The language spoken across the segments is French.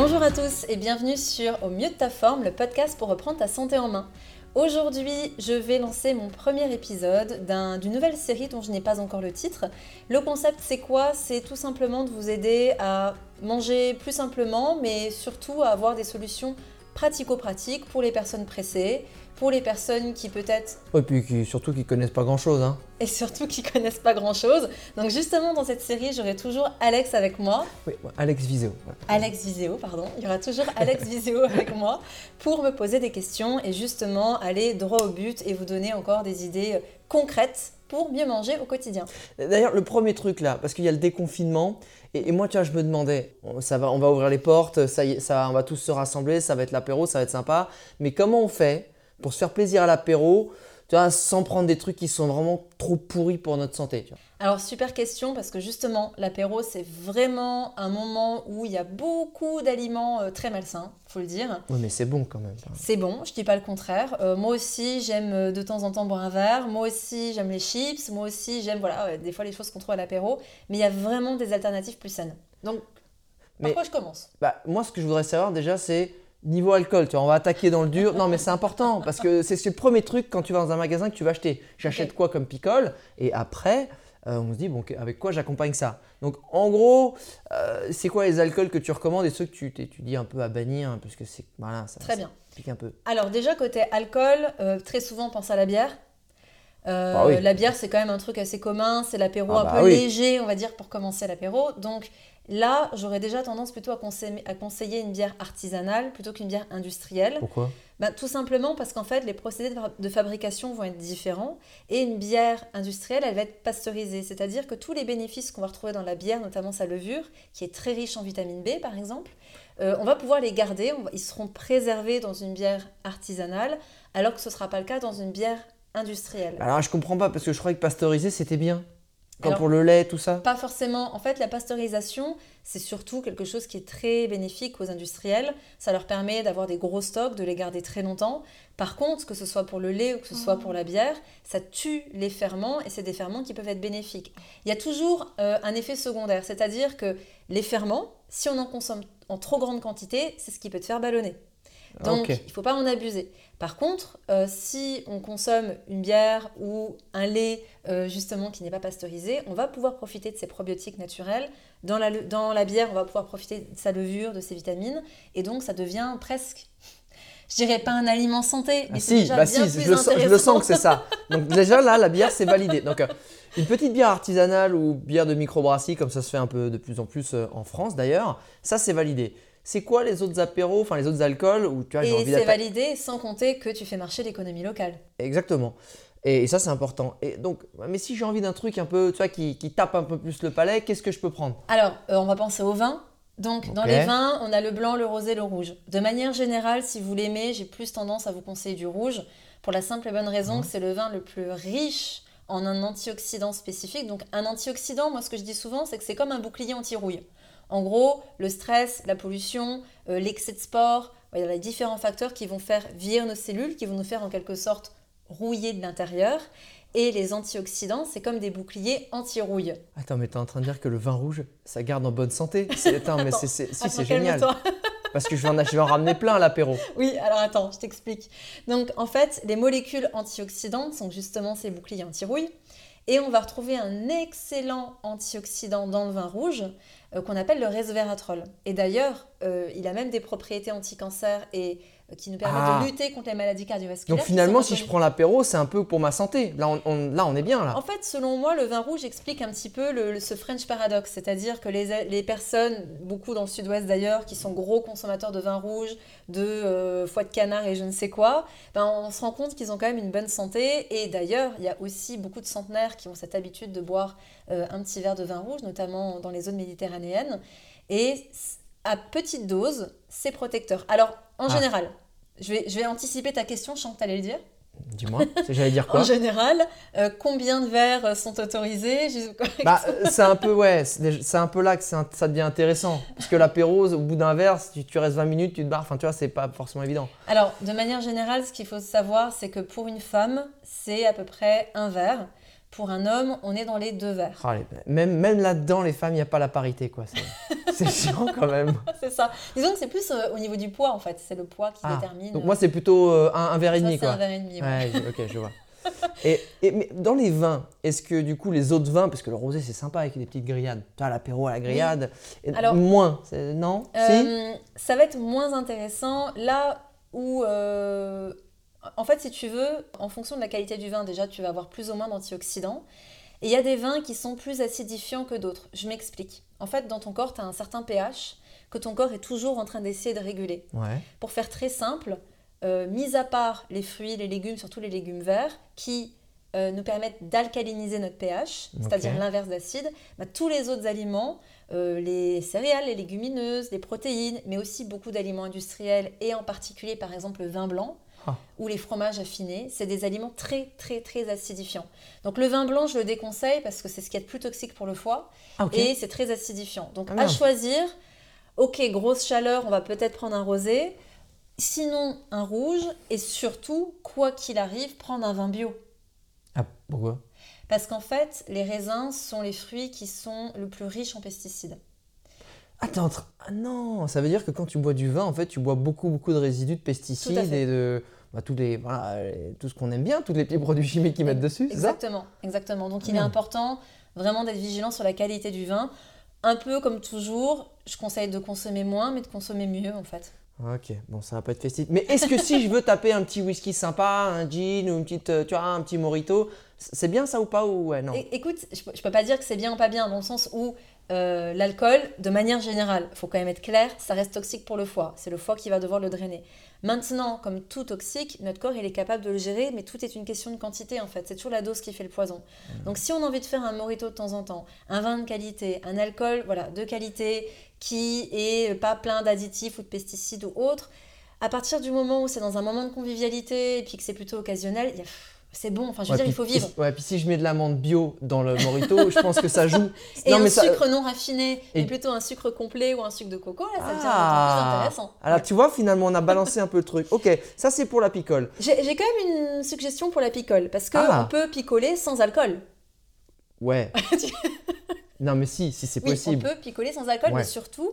Bonjour à tous et bienvenue sur Au mieux de ta forme, le podcast pour reprendre ta santé en main. Aujourd'hui, je vais lancer mon premier épisode d'une nouvelle série dont je n'ai pas encore le titre. Le concept, c'est quoi? C'est tout simplement de vous aider à manger plus simplement, mais surtout à avoir des solutions pratico-pratiques pour les personnes pressées, pour les personnes qui peut-être... Et puis qui, surtout qui connaissent pas grand-chose. Hein. Et surtout qui connaissent pas grand-chose. Donc justement, dans cette série, j'aurai toujours Alex avec moi. Oui, Alex Viséo. Alex Viséo, pardon. Il y aura toujours Alex Viséo avec moi pour me poser des questions et justement aller droit au but et vous donner encore des idées euh, concrètes pour mieux manger au quotidien. D'ailleurs, le premier truc là, parce qu'il y a le déconfinement, et, moi, tu vois, je me demandais, ça va, on va ouvrir les portes, ça, ça, on va tous se rassembler, ça va être l'apéro, ça va être sympa, mais comment on fait pour se faire plaisir à l'apéro, tu vois, sans prendre des trucs qui sont vraiment trop pourris pour notre santé. Tu vois. Alors super question parce que justement l'apéro c'est vraiment un moment où il y a beaucoup d'aliments euh, très malsains, faut le dire. Oui mais c'est bon quand même. C'est bon, je dis pas le contraire. Euh, moi aussi j'aime euh, de temps en temps boire un verre. Moi aussi j'aime les chips. Moi aussi j'aime voilà des fois les choses qu'on trouve à l'apéro. Mais il y a vraiment des alternatives plus saines. Donc par quoi je commence? bah, Moi ce que je voudrais savoir déjà c'est Niveau alcool, tu vois, on va attaquer dans le dur. Non, mais c'est important parce que c'est le premier truc quand tu vas dans un magasin que tu vas acheter. J'achète quoi comme picole Et après, euh, on se dit, bon, avec quoi j'accompagne ça? Donc, en gros, euh, c'est quoi les alcools que tu recommandes et ceux que tu dis un peu à bannir hein, Parce que c'est. Voilà, ça, Très bien. pique un peu. Alors, déjà, côté alcool, euh, très souvent, on pense à la bière. Bah la bière, c'est quand même un truc assez commun. C'est l'apéro ah un bah peu léger, on va dire, pour commencer l'apéro. Donc, Là, j'aurais déjà tendance plutôt à conseiller, une bière artisanale plutôt qu'une bière industrielle. Pourquoi? Bah, Tout simplement parce qu'en fait, les procédés de fabrication vont être différents et une bière industrielle, elle va être pasteurisée. C'est-à-dire que tous les bénéfices qu'on va retrouver dans la bière, notamment sa levure, qui est très riche en vitamine B par exemple, euh, on va pouvoir les garder, ils seront préservés dans une bière artisanale, alors que ce ne sera pas le cas dans une bière industrielle. Alors je comprends pas parce que je croyais que pasteuriser c'était bien. Comme pour le lait, tout ça? Pas forcément. En fait, la pasteurisation, c'est surtout quelque chose qui est très bénéfique aux industriels. Ça leur permet d'avoir des gros stocks, de les garder très longtemps. Par contre, que ce soit pour le lait ou que ce soit pour la bière, ça tue les ferments et c'est des ferments qui peuvent être bénéfiques. Il y a toujours euh, un effet secondaire, c'est-à-dire que les ferments, si on en consomme en trop grande quantité, c'est ce qui peut te faire ballonner. Donc, il ne faut pas en abuser. Par contre, euh, si on consomme une bière ou un lait euh, justement qui n'est pas pasteurisé, on va pouvoir profiter de ces probiotiques naturels. Dans la, dans la bière, on va pouvoir profiter de sa levure, de ses vitamines. Et donc, ça devient presque je dirais pas un aliment santé, mais ah, c'est déjà bah bien si, je, le sens, je le sens que c'est ça. Donc déjà là, la bière c'est validé. Donc euh, une petite bière artisanale ou bière de microbrasserie, comme ça se fait un peu de plus en plus en France d'ailleurs, ça c'est validé c'est quoi les autres apéros, enfin les autres alcools où tu as Et c'est validé sans compter que tu fais marcher l'économie locale. Exactement. Et, ça, c'est important. Et donc, mais si j'ai envie d'un truc un peu, tu vois, qui, tape un peu plus le palais, qu'est-ce que je peux prendre? Alors, euh, on va penser au vin. Donc, dans les vins, on a le blanc, le rosé, le rouge. De manière générale, si vous l'aimez, j'ai plus tendance à vous conseiller du rouge, pour la simple et bonne raison mmh. que c'est le vin le plus riche en un antioxydant spécifique. Donc, un antioxydant, moi, ce que je dis souvent, c'est que c'est comme un bouclier anti-rouille. En gros, le stress, la pollution, euh, l'excès de sport, il y a différents facteurs qui vont faire vieillir nos cellules, qui vont nous faire en quelque sorte rouiller de l'intérieur. Et les antioxydants, c'est comme des boucliers anti-rouille. Attends, mais tu es en train de dire que le vin rouge, ça garde en bonne santé Attends, mais c'est, si, c'est génial. Parce que je vais, en, je vais en ramener plein à l'apéro. Oui, alors attends, je t'explique. Donc en fait, les molécules antioxydantes sont justement ces boucliers anti-rouille. Et on va retrouver un excellent antioxydant dans le vin rouge euh, qu'on appelle le resveratrol. Et d'ailleurs, euh, il a même des propriétés anti-cancer et qui nous permet de ah. lutter contre les maladies cardiovasculaires. Donc finalement, si je prends l'apéro, c'est un peu pour ma santé. Là on, là, on est bien. Là. En fait, selon moi, le vin rouge explique un petit peu le, ce French paradoxe. C'est-à-dire que les, les, personnes, beaucoup dans le sud-ouest d'ailleurs, qui sont gros consommateurs de vin rouge, de euh, foie de canard et je ne sais quoi, ben, on se rend compte qu'ils ont quand même une bonne santé. Et d'ailleurs, il y a aussi beaucoup de centenaires qui ont cette habitude de boire euh, un petit verre de vin rouge, notamment dans les zones méditerranéennes. Et à petite dose, c'est protecteur. Alors, en ah. général, je vais, je vais anticiper ta question, je sens que tu allais le dire. Dis-moi, j'allais dire quoi En général, euh, combien de verres sont autorisés bah, C'est un peu ouais, c'est un peu là que ça devient intéressant. Parce que l'apéro, au bout d'un verre, si tu restes 20 minutes, tu te barres. Enfin, tu vois, c'est pas forcément évident. Alors, de manière générale, ce qu'il faut savoir, c'est que pour une femme, c'est à peu près un verre. Pour un homme, on est dans les deux verres. Ah, même même là-dedans, les femmes, il n'y a pas la parité. quoi. C'est- chiant quand même. c'est ça. Disons que c'est plus euh, au niveau du poids en fait. C'est le poids qui Ah, détermine. Donc moi, c'est plutôt euh, un, un verre et demi. c'est quoi. un verre et demi. ouais. Ok, je vois. Et, et- mais dans les vins, est-ce que du coup les autres vins, parce que le rosé c'est sympa avec des petites grillades, tu as l'apéro à la grillade, et Alors- moins, non? Si? Euh, ça va être moins intéressant là où, euh, en fait, si tu veux, en fonction de la qualité du vin, déjà, tu vas avoir plus ou moins d'antioxydants. Et il y a des vins qui sont plus acidifiants que d'autres. Je m'explique. En fait, dans ton corps, tu as un certain pH que ton corps est toujours en train d'essayer de réguler. Ouais. Pour faire très simple, euh, mis à part les fruits, les légumes, surtout les légumes verts, qui euh, nous permettent d'alcaliniser notre pH, c'est-à-dire l'inverse d'acide, bah, tous les autres aliments, euh, les céréales, les légumineuses, les protéines, mais aussi beaucoup d'aliments industriels, et en particulier par exemple le vin blanc, Ah. ou les fromages affinés, c'est des aliments très très très acidifiants. Donc le vin blanc, je le déconseille parce que c'est ce qui est le plus toxique pour le foie, Ah, et c'est très acidifiant. Donc Ah, à choisir, ok, grosse chaleur, on va peut-être prendre un rosé, sinon un rouge, et surtout, quoi qu'il arrive, prendre un vin bio. Ah, pourquoi? Parce qu'en fait, les raisins sont les fruits qui sont le plus riches en pesticides. Train. Ah non Ça veut dire que quand tu bois du vin, en fait, tu bois beaucoup, beaucoup de résidus de pesticides et de. Bah, tous les, voilà, les- tout ce qu'on aime bien, tous les petits produits chimiques qu'ils mettent dessus, ça Exactement, exactement. Donc il est Merde. important vraiment d'être vigilant sur la qualité du vin. Un peu comme toujours, je conseille de consommer moins, mais de consommer mieux en fait. Ok, bon, ça va pas être festif. Mais est-ce que si je veux taper un petit whisky sympa, un gin ou une petite, euh, tu vois, un petit mojito, c'est bien ça ou pas ou ouais, non? Écoute, je peux pas dire que c'est bien ou pas bien, dans le sens où euh, l'alcool, de manière générale, faut quand même être clair, ça reste toxique pour le foie. C'est le foie qui va devoir le drainer. Maintenant, comme tout toxique, notre corps il est capable de le gérer, mais tout est une question de quantité en fait. C'est toujours la dose qui fait le poison. Donc si on a envie de faire un mojito de temps en temps, un vin de qualité, un alcool voilà de qualité qui est pas plein d'additifs ou de pesticides ou autres, à partir du moment où c'est dans un moment de convivialité et puis que c'est plutôt occasionnel, il y a- c'est bon. Enfin, je veux Ouais, dire, il faut vivre. Ouais, puis si je mets de l'amande bio dans le mojito, je pense que ça joue. Et non, un mais ça- sucre non raffiné, Et- et plutôt un sucre complet ou un sucre de coco, là, ça Ah. plus intéressant. Alors tu vois, finalement, on a balancé un peu le truc. Ok, ça c'est pour la picole. J'ai j'ai quand même une suggestion pour la picole, parce qu'on Ah. peut picoler sans alcool. Ouais. non, mais si, si c'est Oui, possible. on peut picoler sans alcool, Ouais. mais surtout,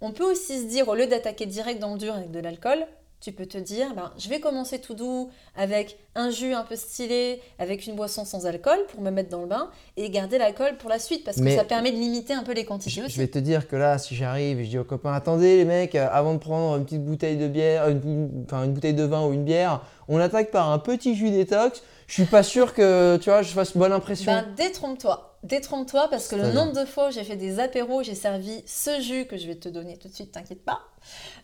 on peut aussi se dire, au lieu d'attaquer direct dans le dur avec de l'alcool, tu peux te dire, ben, je vais commencer tout doux avec un jus un peu stylé, avec une boisson sans alcool pour me mettre dans le bain et garder l'alcool pour la suite parce que Mais- ça permet de limiter un peu les quantités Je, aussi. je vais te dire que là, si j'arrive et je dis aux copains, attendez les mecs, euh, avant de prendre une petite bouteille de bière, euh, une- enfin une bouteille de vin ou une bière, on attaque par un petit jus détox. Je suis pas sûr que tu vois, je fasse bonne impression. Ben, détrompe-toi. Détrompe-toi parce que le nombre de fois où j'ai fait des apéros, j'ai servi ce jus que je vais te donner tout de suite, t'inquiète pas.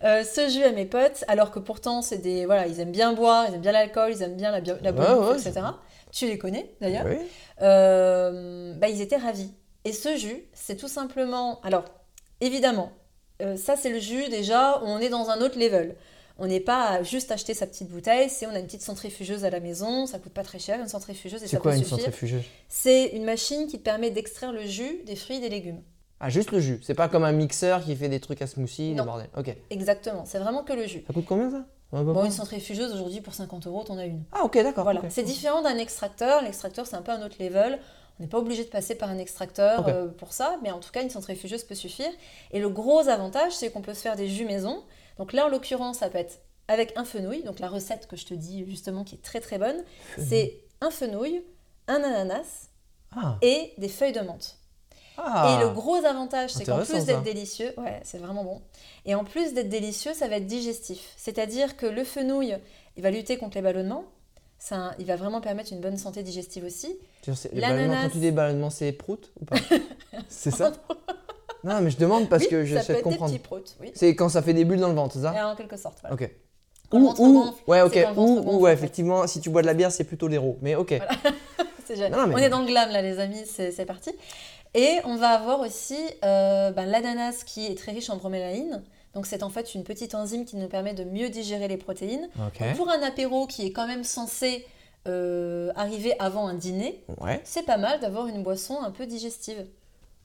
Euh, ce jus à mes potes, alors que pourtant, c'est des. Voilà, ils aiment bien boire, ils aiment bien l'alcool, ils aiment bien la, bio- la bonne Ouais, bouffe, ouais, etc. Tu les connais d'ailleurs. Oui. Euh, bah, ils étaient ravis. Et ce jus, c'est tout simplement. Alors, évidemment, euh, ça c'est le jus déjà, on est dans un autre level. On n'est pas à juste acheter sa petite bouteille, c'est on a une petite centrifugeuse à la maison, ça coûte pas très cher, une centrifugeuse et C'est ça quoi peut une suffire. centrifugeuse? C'est une machine qui te permet d'extraire le jus des fruits et des légumes. Ah, juste le jus. C'est pas comme un mixeur qui fait des trucs à smoothie, Non. bordel. Ok. Exactement, c'est vraiment que le jus. Ça coûte combien ça? Bon, une centrifugeuse aujourd'hui pour 50 euros, t'en as une. Ah, ok, d'accord. Voilà, c'est différent d'un extracteur. L'extracteur, c'est un peu un autre level. On n'est pas obligé de passer par un extracteur euh, pour ça, mais en tout cas, une centrifugeuse peut suffire. Et le gros avantage, c'est qu'on peut se faire des jus maison. Donc là, en l'occurrence, ça peut être avec un fenouil. Donc la recette que je te dis justement, qui est très très bonne, c'est un fenouil, un ananas Ah. et des feuilles de menthe. Ah. Et le gros avantage, c'est qu'en plus d'être délicieux, ouais, c'est vraiment bon. Et en plus d'être délicieux, ça va être digestif. C'est-à-dire que le fenouil, il va lutter contre les ballonnements. Ça, il va vraiment permettre une bonne santé digestive aussi. L'ananas. quand tu dis ballonnements, c'est prout ou pas C'est ça Non, mais je demande parce Oui, que j'essaie de comprendre. oui. C'est quand ça fait des bulles dans le ventre, c'est ça Et en quelque sorte, voilà. Ok. Quand Ou, ou- gonfle, ouais, ok. Ou, gonfle, ou, ouais, effectivement, si tu bois de la bière, c'est plutôt l'héros. Mais ok. Non, mais- On est dans le glam là, les amis, c'est parti. Et on va avoir aussi euh, ben, l'ananas qui est très riche en bromélaïne. Donc c'est en fait une petite enzyme qui nous permet de mieux digérer les protéines. Donc, pour un apéro qui est quand même censé euh, arriver avant un dîner, Ouais. c'est pas mal d'avoir une boisson un peu digestive.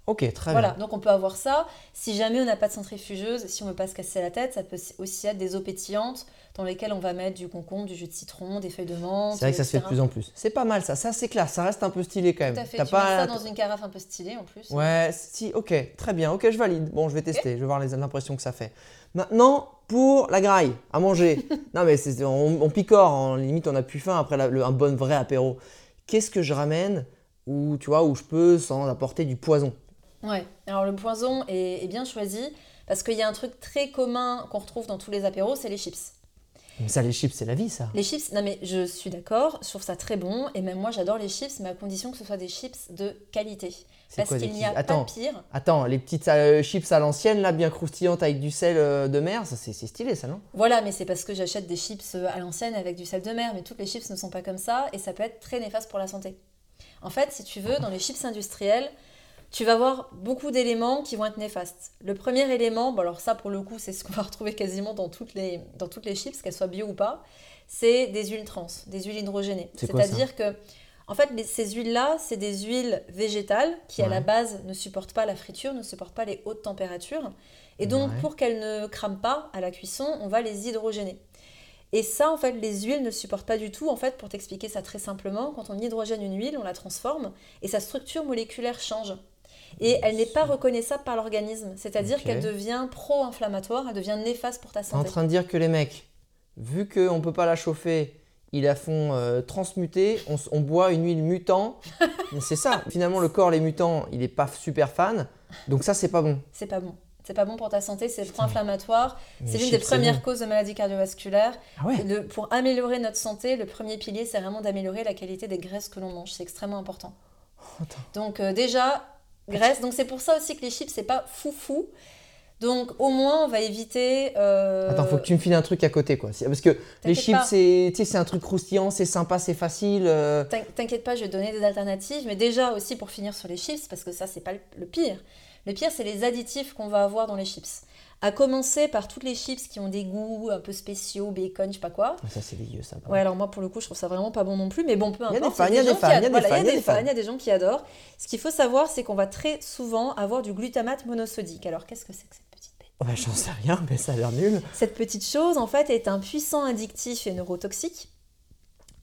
Ok, très Voilà, bien. donc on peut avoir ça. Si jamais on n'a pas de centrifugeuse, si on veut pas se casser la tête, ça peut aussi être des eaux pétillantes dans lesquelles on va mettre du concombre, du jus de citron, des feuilles de menthe. C'est vrai que ça se fait de plus en plus. C'est pas mal ça, ça c'est clair, ça reste un peu stylé quand même. Tout à fait. Tu mets pas... ça dans une carafe un peu stylée en plus. Ouais, si, ok, très bien, ok, je valide. Bon, je vais tester, je vais voir l'impression que ça fait. Maintenant, pour la graille, à manger. non, mais on, on picore, en limite, on a plus faim après la- le- un bon vrai apéro. Qu'est-ce que je ramène où, tu vois, où je peux sans apporter du poison? Ouais, alors le poison est, est bien choisi parce qu'il y a un truc très commun qu'on retrouve dans tous les apéros, c'est les chips. Mais ça, les chips, c'est la vie, ça. Les chips, non mais je suis d'accord, je trouve ça très bon et même moi j'adore les chips, mais à condition que ce soit des chips de qualité. Parce qu'il n'y a pas Attends. de pire. Attends, les petites euh, chips à l'ancienne, là, bien croustillantes avec du sel euh, de mer, c'est stylé, ça, non? Voilà, mais c'est parce que j'achète des chips euh, à l'ancienne avec du sel de mer, mais toutes les chips ne sont pas comme ça et ça peut être très néfaste pour la santé. En fait, si tu veux, dans les chips industrielles, tu vas avoir beaucoup d'éléments qui vont être néfastes. Le premier élément, bon alors ça pour le coup, c'est ce qu'on va retrouver quasiment dans toutes les, dans toutes les chips, qu'elles soient bio ou pas, c'est des huiles trans, des huiles hydrogénées. C'est-à-dire que, en fait, les- ces huiles-là, c'est des huiles végétales qui, à la base, ne supportent pas la friture, ne supportent pas les hautes températures. Et donc, Ouais. pour qu'elles ne crament pas à la cuisson, on va les hydrogéner. Et ça, en fait, les huiles ne supportent pas du tout. En fait, pour t'expliquer ça très simplement, quand on hydrogène une huile, on la transforme et sa structure moléculaire change. Et elle n'est pas reconnaissable par l'organisme. C'est-à-dire qu'elle devient pro-inflammatoire, elle devient néfaste pour ta T'es en santé. train de dire que les mecs, vu qu'on ne peut pas la chauffer, ils la font euh, transmuter, on, boit une huile mutant. C'est ça, finalement, le corps, les mutants, il n'est pas super fan. Donc ça, c'est pas bon. C'est pas bon. C'est pas bon pour ta santé, c'est pro-inflammatoire. C'est l'une des premières bon. causes de maladies cardiovasculaires. Ah ouais Et le- pour améliorer notre santé, le premier pilier, c'est vraiment d'améliorer la qualité des graisses que l'on mange. C'est extrêmement important. Attends. Donc euh, déjà, graisse. Donc c'est pour ça aussi que les chips, c'est pas foufou. Donc au moins, on va éviter... euh, Attends, faut que tu me files un truc à côté, quoi. Parce que les chips, c'est un truc croustillant, c'est sympa, c'est facile. euh, T'in- T'inquiète pas, je vais donner des alternatives. Mais déjà aussi pour finir sur les chips, parce que ça, c'est pas le pire. Le pire, c'est les additifs qu'on va avoir dans les chips. À commencer par toutes les chips qui ont des goûts un peu spéciaux, bacon, je sais pas quoi. Ah, Ça, c'est dégueu, ça. Ouais, alors moi pour le coup, je trouve ça vraiment pas bon non plus, mais bon, peu Il y a importe. des fans, c'est il y a des fans, il y a des fans, il y a des fans, il y a des gens qui adorent. Ce qu'il faut savoir, c'est qu'on va très souvent avoir du glutamate monosodique. Alors qu'est-ce que c'est que cette petite bête? Ouais, j'en sais rien, mais ça a l'air nul. Cette petite chose, en fait, est un puissant addictif et neurotoxique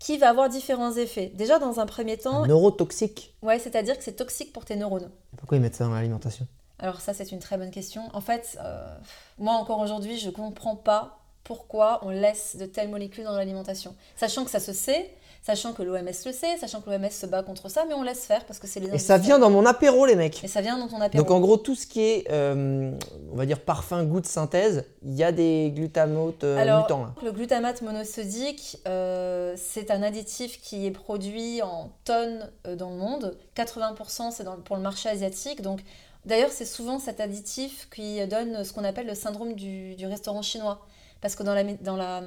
qui va avoir différents effets. Déjà, dans un premier temps, Neurotoxique? ouais, c'est-à-dire que c'est toxique pour tes neurones. Pourquoi ils mettent ça dans l'alimentation? Alors ça, c'est une très bonne question. En fait, euh, moi encore aujourd'hui, je comprends pas pourquoi on laisse de telles molécules dans l'alimentation. Sachant que ça se sait, sachant que l'OMS le sait, sachant que l'OMS se bat contre ça, mais on laisse faire parce que c'est les Et ça vient dans mon apéro, les mecs. Et ça vient dans ton apéro. Donc en gros, tout ce qui est, euh, on va dire, parfum, goût de synthèse, il y a des glutamotes euh, Alors, mutants. Là. le glutamate monosodique, euh, c'est un additif qui est produit en tonnes dans le monde. 80% c'est pour le marché asiatique. Donc, d'ailleurs, c'est souvent cet additif qui donne ce qu'on appelle le syndrome du, du restaurant chinois. Parce que dans la, dans, la,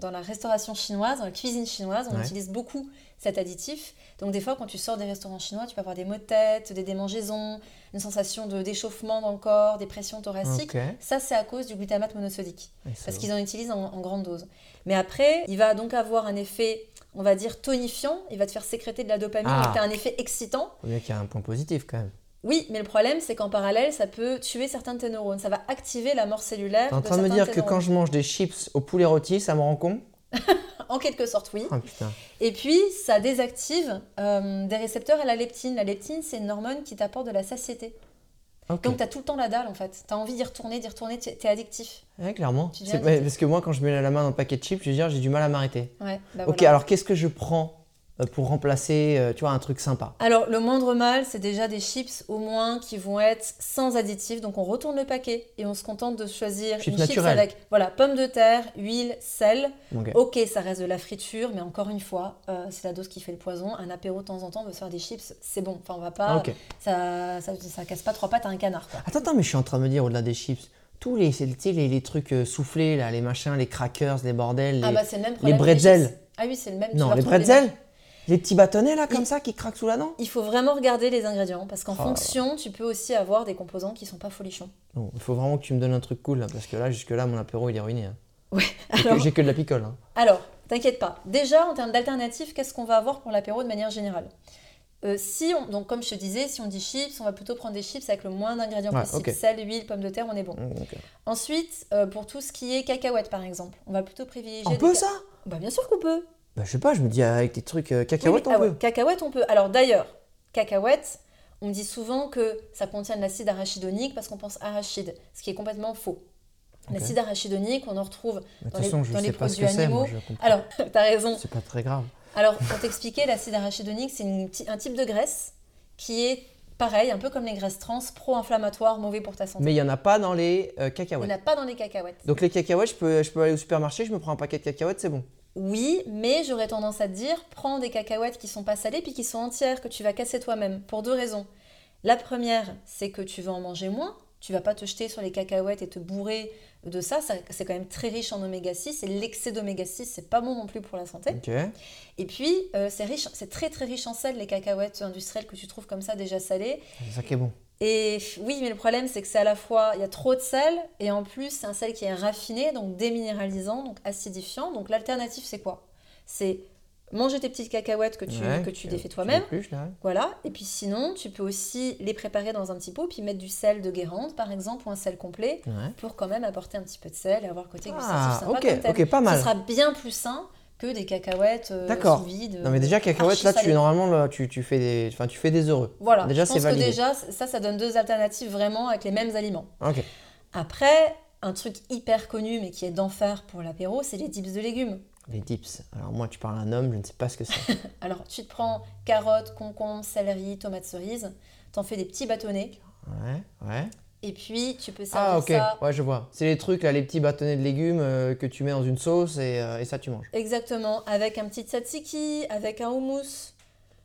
dans la restauration chinoise, dans la cuisine chinoise, on Ouais. utilise beaucoup cet additif. Donc des fois, quand tu sors des restaurants chinois, tu peux avoir des maux de tête, des démangeaisons, une sensation de d'échauffement dans le corps, des pressions thoraciques. Ça, c'est à cause du glutamate monosodique parce qu'ils en utilisent en, en grande dose. Mais après, il va donc avoir un effet, on va dire, tonifiant, il va te faire sécréter de la dopamine, Ah. donc tu as un effet excitant. Qu'il y ait un point positif quand même. Oui, mais le problème, c'est qu'en parallèle, ça peut tuer certains de tes neurones, ça va activer la mort cellulaire. T'es en train de me dire que quand je mange des chips au poulet rôti, ça me rend con En quelque sorte, oui. Ah putain. Et puis, ça désactive euh, des récepteurs à la leptine. La leptine, c'est une hormone qui t'apporte de la satiété. Donc, tu as tout le temps la dalle, en fait. Tu as envie d'y retourner, d'y retourner, tu es addictif. Ouais, clairement. Addictif. parce que moi, quand je mets la main dans le paquet de chips, je veux dire, j'ai du mal à m'arrêter. Ouais, bah ok, voilà. alors qu'est-ce que je prends pour remplacer, euh, tu vois, un truc sympa Alors, le moindre mal, c'est déjà des chips au moins qui vont être sans additifs. Donc, on retourne le paquet et on se contente de choisir Chips une chips avec voilà, pommes de terre, huile, sel. Ok. Ok, ça reste de la friture, mais encore une fois, euh, c'est la dose qui fait le poison. Un apéro de temps en temps, on veut se faire des chips, c'est bon. Enfin, on va pas. Ah, ça, ça, ça casse pas trois pattes à un canard, quoi. Attends, attends, mais je suis en train de me dire, au-delà des chips, tous les, les, les trucs euh, soufflés, là, les machins, les crackers, les bordels, les... Ah, bah, c'est le même problème. que bretzels. Ah oui, c'est le même. non, les bretzels Les petits bâtonnets, là, comme Il- ça, qui craquent sous la dent Il faut vraiment regarder les ingrédients parce qu'en Oh. fonction, tu peux aussi avoir des composants qui sont pas folichons. Non, il faut vraiment que tu me donnes un truc cool, là, parce que là, jusque-là, mon apéro, il est ruiné. hein. Ouais. J'ai que- Alors, J'ai que de la picole. hein. Alors, t'inquiète pas. Déjà, en termes d'alternatives, qu'est-ce qu'on va avoir pour l'apéro de manière générale? Euh, si on, donc comme je te disais, si on dit chips, on va plutôt prendre des chips avec le moins d'ingrédients Ouais, possible. ok. Sel, huile, pommes de terre, on est bon. Mm, ok. Ensuite, euh, pour tout ce qui est cacahuètes par exemple, on va plutôt privilégier. On peut ca- ça? Bah bien sûr qu'on peut. Bah, je sais pas, je me dis avec des trucs euh, Oui, cacahuètes, ah on ouais, peut. cacahuètes, on peut. Alors d'ailleurs, cacahuètes, on dit souvent que ça contient de l'acide arachidonique parce qu'on pense arachide, ce qui est complètement faux. L'acide arachidonique, on en retrouve. Dans les- façon, je dans les sais pas ce que produits c'est, moi, animaux. je. Alors, t'as raison. C'est pas très grave. Alors, pour t'expliquer, l'acide arachidonique, c'est un type de graisse qui est pareil, un peu comme les graisses trans, pro-inflammatoires, mauvais pour ta santé. Mais il y en a pas dans les euh, Il n'y cacahuètes. en a pas dans les cacahuètes. Donc les cacahuètes, je peux, je peux aller au supermarché, je me prends un paquet de cacahuètes, c'est bon. Oui, mais j'aurais tendance à te dire, prends des cacahuètes qui sont pas salées puis qui sont entières, que tu vas casser toi-même, pour deux raisons. La première, c'est que tu vas en manger moins. Tu vas pas te jeter sur les cacahuètes et te bourrer de ça. ça c'est quand même très riche en oméga 6 et l'excès d'oméga 6, c'est pas bon non plus pour la santé. Et puis, euh, c'est riche, c'est très très riche en sel, les cacahuètes industrielles que tu trouves comme ça déjà salées. C'est ça qui est bon. Et oui, mais le problème, c'est que c'est à la fois, il y a trop de sel, et en plus, c'est un sel qui est raffiné, donc déminéralisant, donc acidifiant. Donc l'alternative, c'est quoi? C'est manger tes petites cacahuètes que tu, Ouais, que tu que- défais toi-même. Voilà. Et puis sinon, tu peux aussi les préparer dans un petit pot, puis mettre du sel de Guérande, par exemple, ou un sel complet, Ouais. pour quand même apporter un petit peu de sel et avoir le côté gustatif Ah, sympa ok, comme tel. ok, pas mal. Ce sera bien plus sain que des cacahuètes euh, D'accord. sous vide. Non mais déjà cacahuètes, là, tu normalement, là, tu, tu fais des, enfin, tu fais des heureux. Voilà, Déjà, je c'est pense que déjà, ça, ça donne deux alternatives vraiment avec les mêmes aliments. Ok. Après, un truc hyper connu, mais qui est d'enfer pour l'apéro, c'est les dips de légumes. Les dips. Alors moi, tu parles à un homme, je ne sais pas ce que c'est. Alors, tu te prends carottes, concombres, céleri, tomates cerises, t'en fais des petits bâtonnets, ouais, ouais. Et puis tu peux servir Ah ok, ça ouais, je vois. C'est les trucs là, les petits bâtonnets de légumes euh, que tu mets dans une sauce et, euh, et ça tu manges. exactement avec un petit tzatziki, avec un houmous.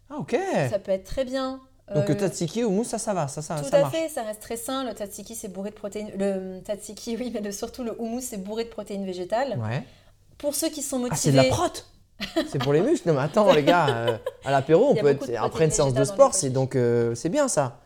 Ah ok. Ça peut être très bien. Donc Euh, le tzatziki ou mousse, ça, ça va, ça, ça, Tout ça à marche. fait, ça reste très sain. Le tzatziki, c'est bourré de protéines. Le tzatziki, oui, mais le- surtout le houmous, c'est bourré de protéines végétales. Ouais. Pour ceux qui sont motivés. Ah c'est de la prot C'est pour les muscles. Non mais attends les gars, euh, à l'apéro, on peut être après une séance de sport, c'est donc euh, c'est bien ça.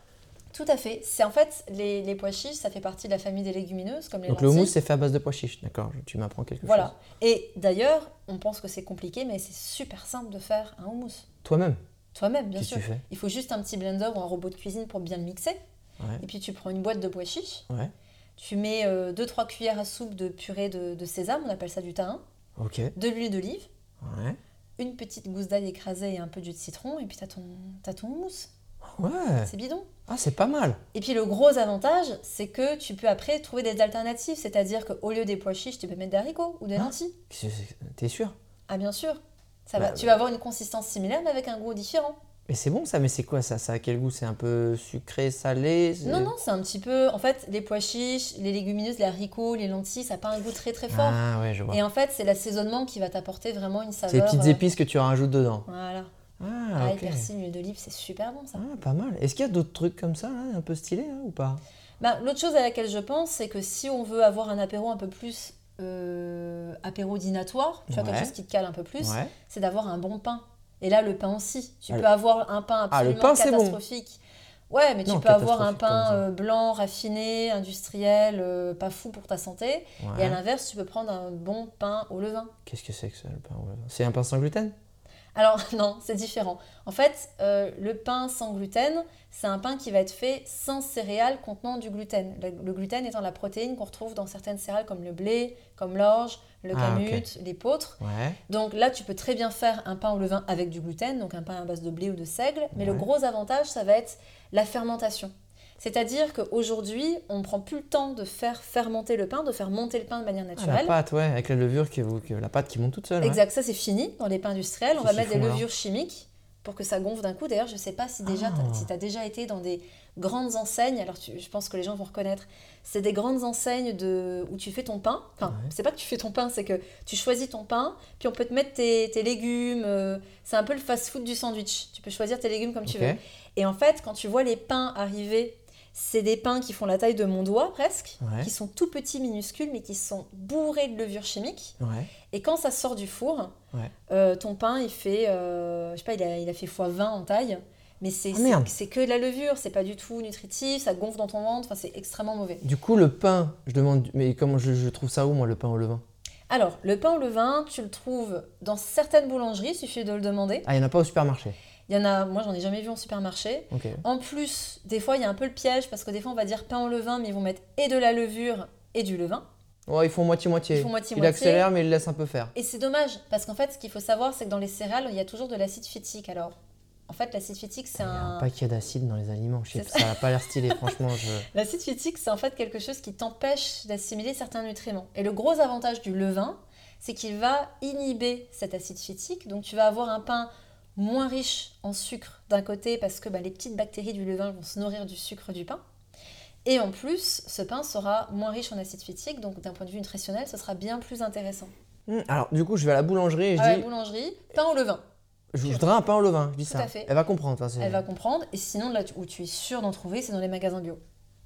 Tout à fait. C'est en fait les, les pois chiches, ça fait partie de la famille des légumineuses, comme les Donc le houmous c'est fait à base de pois chiches, d'accord Tu m'apprends quelque Voilà. chose. Et d'ailleurs, on pense que c'est compliqué, mais c'est super simple de faire un houmous. Toi-même, Toi-même, bien sûr. tu Il faut juste un petit blender ou un robot de cuisine pour bien le mixer. Ouais. Et puis tu prends une boîte de pois chiches. Ouais. Tu mets 2-3 cuillères à soupe de purée de, de sésame, on appelle ça du thym, Ok. de l'huile d'olive, Ouais. une petite gousse d'ail écrasée et un peu de jus de citron, et puis ton, t'as ton houmous. Ouais. C'est bidon. Ah c'est pas mal. Et puis le gros avantage, c'est que tu peux après trouver des alternatives, c'est-à-dire qu'au lieu des pois chiches, tu peux mettre des haricots ou des Ah. lentilles. T'es sûr? Ah bien sûr, ça Bah, va. tu vas avoir une consistance similaire mais avec un goût différent. Mais c'est bon ça, mais c'est quoi ça? Ça a quel goût? C'est un peu sucré, salé? Non non, c'est un petit peu. En fait, les pois chiches, les légumineuses, les haricots, les lentilles, ça n'a pas un goût très très fort. Ah ouais, je vois. Et en fait, c'est l'assaisonnement qui va t'apporter vraiment une saveur. C'est les petites euh, épices que tu rajoutes dedans. Voilà. Ah, Ail, ok. persil, huile d'olive, c'est super bon ça. Ah, pas mal. Est-ce qu'il y a d'autres trucs comme ça, un peu stylés, là, ou pas? Bah, L'autre chose à laquelle je pense, c'est que si on veut avoir un apéro un peu plus euh, apéro dînatoire, tu vois, quelque chose qui te cale un peu plus, Ouais. c'est d'avoir un bon pain. Et là, le pain aussi. Tu Ah, peux avoir un pain Ah, le absolument pain, c'est bon. catastrophique. Ouais, mais tu Non, peux avoir un catastrophique, pain euh, blanc, raffiné, industriel, euh, pas fou pour ta santé. Et à l'inverse, tu peux prendre un bon pain au levain. Qu'est-ce que c'est que ça, le pain au levain? C'est un pain sans gluten? Alors non, c'est différent. En fait, euh, le pain sans gluten, c'est un pain qui va être fait sans céréales contenant du gluten. Le, le gluten étant la protéine qu'on retrouve dans certaines céréales comme le blé, comme l'orge, le Ah, l'épeautre. Ouais. Donc là, tu peux très bien faire un pain au levain avec du gluten, donc un pain à base de blé ou de seigle. Mais le gros avantage, ça va être la fermentation. C'est-à-dire qu'aujourd'hui, on ne prend plus le temps de faire fermenter le pain, de faire monter le pain de manière Ah, la naturelle. pâte, ouais, avec la levure, qui, la pâte qui monte toute seule. ouais. Exact, ça c'est fini dans les pains industriels. On va mettre des font, levures chimiques pour que ça gonfle d'un coup. D'ailleurs, je ne sais pas si déjà Ah. si tu as déjà été dans des grandes enseignes. Alors, tu- je pense que les gens vont reconnaître. C'est des grandes enseignes de, où tu fais ton pain. Enfin, Ouais. c'est pas que tu fais ton pain, c'est que tu choisis ton pain, puis on peut te mettre tes, tes légumes. euh, c'est un peu le fast-food du sandwich. Tu peux choisir tes légumes comme tu veux. Et en fait, quand tu vois les pains arriver, c'est des pains qui font la taille de mon doigt presque, Ouais. qui sont tout petits, minuscules, mais qui sont bourrés de levure chimique. Ouais. Et quand ça sort du four, Ouais. euh, ton pain, il fait, euh, je sais pas, il a, il a fait x20 en taille. Mais c'est Ah, c'est- c'est que de la levure, c'est pas du tout nutritif, ça gonfle dans ton ventre, enfin c'est extrêmement mauvais. Du coup, le pain, je demande, mais comment je, je trouve ça où, moi, le pain au levain? Alors, le pain au levain, tu le trouves dans certaines boulangeries, il suffit de le demander. Ah, il n'y en a pas au supermarché? Il y en a, moi j'en ai jamais vu en supermarché. En plus, des fois il y a un peu le piège parce que des fois on va dire pain au levain, mais ils vont mettre et de la levure et du levain. Ouais, ils font moitié-moitié. Ils font moitié Il moitié. accélère, mais il laisse un peu faire. Et c'est dommage parce qu'en fait, ce qu'il faut savoir, c'est que dans les céréales, il y a toujours de l'acide phytique. Alors, en fait, l'acide phytique, c'est Il y a un un. paquet d'acide dans les aliments. Je sais ça n'a pas l'air stylé, franchement. Je... L'acide phytique, c'est en fait quelque chose qui t'empêche d'assimiler certains nutriments. Et le gros avantage du levain, c'est qu'il va inhiber cet acide phytique. Donc, tu vas avoir un pain moins riche en sucre d'un côté parce que bah, les petites bactéries du levain vont se nourrir du sucre du pain. Et en plus, ce pain sera moins riche en acide phytique, donc d'un point de vue nutritionnel, ce sera bien plus intéressant. Hmm, Alors, du coup, je vais à la boulangerie et je À la dis boulangerie, pain au levain. Je voudrais un pain au levain. Je dis Tout ça. à fait. Elle va comprendre. Elle va comprendre. Et sinon, là où tu es sûr d'en trouver, c'est dans les magasins bio.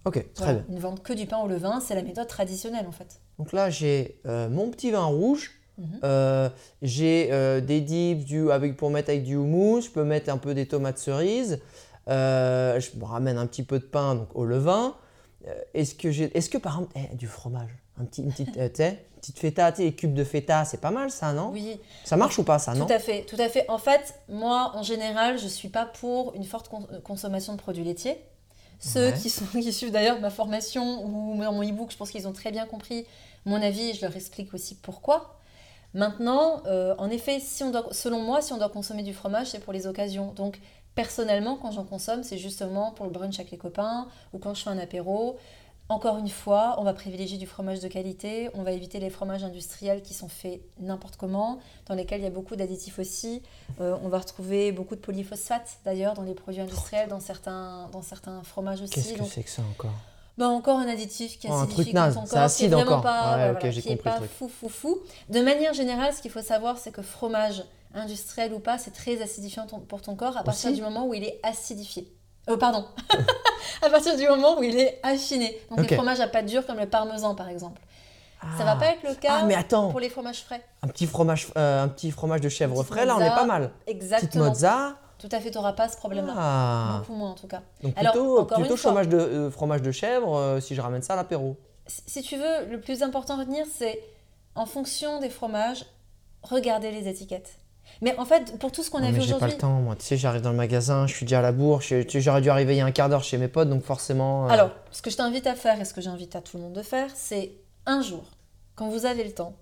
Ok, très Voilà. bien. Ils ne vendent que du pain au levain, c'est la méthode traditionnelle en fait. Donc là, j'ai euh, mon petit vin rouge. Mhm. Euh, j'ai euh, des dips du, avec, pour mettre avec du houmous. Je peux mettre un peu des tomates cerises. Euh, je ramène un petit peu de pain donc, au levain. Est-ce que j'ai, est-ce que par exemple, eh, du fromage, un petit, une petite, petite feta, les cubes de feta, c'est pas mal ça, non? Oui, Ça marche ou pas ça, non? Tout à fait, tout à fait. En fait, moi, en général, je suis pas pour une forte con- consommation de produits laitiers. Ceux Ouais. qui, sont, qui suivent d'ailleurs ma formation ou mon e-book, je pense qu'ils ont très bien compris mon avis et je leur explique aussi pourquoi. Maintenant, euh, en effet, si on doit, selon moi, si on doit consommer du fromage, c'est pour les occasions. Donc, personnellement, quand j'en consomme, c'est justement pour le brunch avec les copains ou quand je fais un apéro. Encore une fois, on va privilégier du fromage de qualité, on va éviter les fromages industriels qui sont faits n'importe comment, dans lesquels il y a beaucoup d'additifs aussi. Euh, on va retrouver beaucoup de polyphosphates d'ailleurs dans les produits industriels, dans certains, dans certains fromages aussi. Qu'est-ce que c'est que ça encore? Bah, encore un additif qui Oh, un acidifie truc ton corps, c'est qui est acide vraiment encore. pas, Ouais, ouais, ok, voilà, j'ai qui est pas fou fou fou. De manière générale, ce qu'il faut savoir, c'est que fromage industriel ou pas, c'est très acidifiant ton- pour ton corps à partir du moment où il est acidifié. Euh, pardon. à partir du moment où il est affiné. Donc Ok. les fromages à pâte dure comme le parmesan par exemple. Ça va Ah. pas être le cas Ah, mais attends, pour les fromages frais? un petit fromage, euh, un petit fromage de chèvre Petite frais, là, on est pas mal. Petite Exactement. mozza. Tout à fait, tu n'auras pas ce problème-là. Ah. Beaucoup moins en tout cas. Donc Alors, plutôt, plutôt fromage, de, euh, fromage de chèvre euh, si je ramène ça à l'apéro. Si si tu veux, le plus important à retenir, c'est en fonction des fromages, regardez les étiquettes. Mais en fait, pour tout ce qu'on a vu j'ai pas aujourd'hui. le temps, moi. Tu sais, j'arrive dans le magasin, je suis déjà à la bourre. J'aurais dû arriver il y a un quart d'heure chez mes potes, donc forcément. euh, Alors, ce que je t'invite à faire et ce que j'invite à tout le monde de faire, c'est un jour, quand vous avez le temps,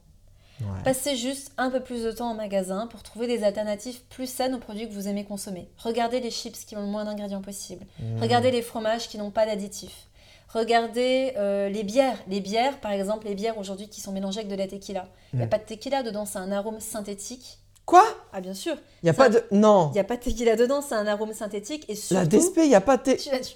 ouais. passez juste un peu plus de temps en magasin pour trouver des alternatives plus saines aux produits que vous aimez consommer. Regardez les chips qui ont le moins d'ingrédients possible. Mmh. Regardez les fromages qui n'ont pas d'additifs. Regardez euh, les bières. Les bières, par exemple, les bières aujourd'hui qui sont mélangées avec de la tequila. Il n'y a pas de tequila dedans, c'est un arôme synthétique. Quoi? Ah, bien sûr. Il y a pas de. Non Il n'y a pas de tequila dedans, c'est un arôme synthétique. Et surtout, La DSP, il y a pas de. Tu- tu-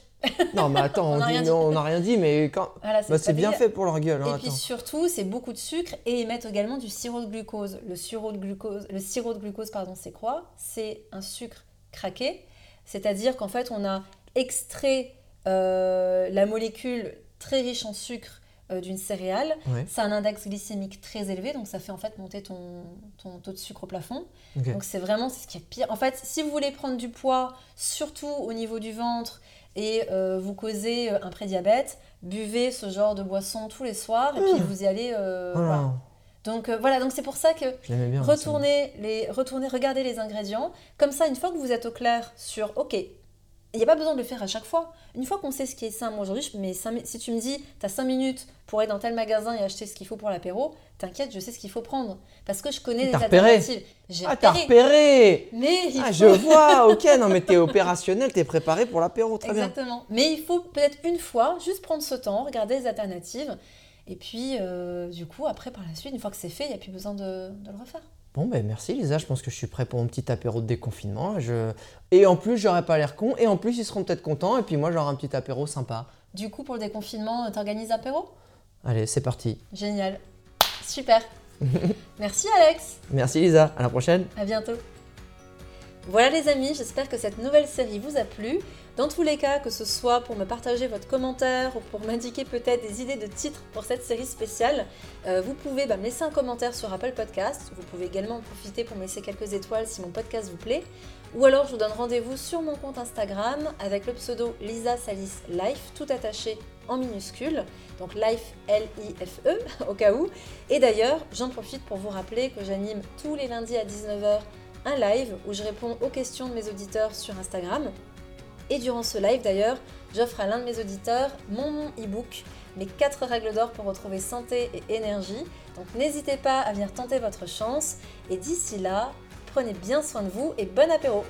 Non, mais attends, On on, dit- n'a rien dit, mais quand. Voilà, Bah, c'est bien fait pour leur gueule. hein, Et puis attends. surtout, c'est beaucoup de sucre et ils mettent également du sirop de glucose. Le sirop de glucose, le sirop de glucose pardon, c'est quoi? C'est un sucre craqué, c'est-à-dire qu'en fait, on a extrait euh, la molécule très riche en sucre euh, d'une céréale. Ouais, Ça a un index glycémique très élevé, donc ça fait en fait monter ton, ton taux de sucre au plafond. Donc c'est vraiment c'est ce qui est pire. En fait, si vous voulez prendre du poids, surtout au niveau du ventre, et euh, vous causez euh, un prédiabète, buvez ce genre de boisson tous les soirs, et puis vous y allez. euh, Oh là, voilà. Donc euh, voilà, donc c'est pour ça que bien. retournez, les, retournez, regardez les ingrédients. Comme ça, une fois que vous êtes au clair sur, ok, il n'y a pas besoin de le faire à chaque fois. Une fois qu'on sait ce qui est sain, moi aujourd'hui, mi- si tu me dis, tu as 5 minutes pour aller dans tel magasin et acheter ce qu'il faut pour l'apéro, t'inquiète, je sais ce qu'il faut prendre. Parce que je connais les alternatives. J'ai Ah, t'as repéré. Mais il Ah, faut... je vois, ok, non, mais t'es opérationnel, t'es préparé pour l'apéro, très bien. Exactement. Mais il faut peut-être une fois juste prendre ce temps, regarder les alternatives. Et puis, euh, du coup, après, par la suite, une fois que c'est fait, il n'y a plus besoin de, de le refaire. Bon, ben merci Lisa, je pense que je suis prêt pour mon petit apéro de déconfinement. Je... Et en plus, j'aurais pas l'air con, et en plus, ils seront peut-être contents, et puis moi, j'aurai un petit apéro sympa. Du coup, pour le déconfinement, t'organises apéro Allez, c'est parti. Génial. Super. Merci Alex. Merci Lisa, à la prochaine. À bientôt. Voilà les amis, j'espère que cette nouvelle série vous a plu. Dans tous les cas, que ce soit pour me partager votre commentaire ou pour m'indiquer peut-être des idées de titres pour cette série spéciale, euh, vous pouvez bah, me laisser un commentaire sur Apple Podcast. Vous pouvez également en profiter pour me laisser quelques étoiles si mon podcast vous plaît. Ou alors je vous donne rendez-vous sur mon compte Instagram avec le pseudo Lisa Salis Life, tout attaché en minuscule. Donc Life L-I-F-E au cas où. Et d'ailleurs, j'en profite pour vous rappeler que j'anime tous les lundis à 19h un live où je réponds aux questions de mes auditeurs sur Instagram. Et durant ce live d'ailleurs, j'offre à l'un de mes auditeurs mon e-book, mes 4 règles d'or pour retrouver santé et énergie. Donc n'hésitez pas à venir tenter votre chance. Et d'ici là, prenez bien soin de vous et bon apéro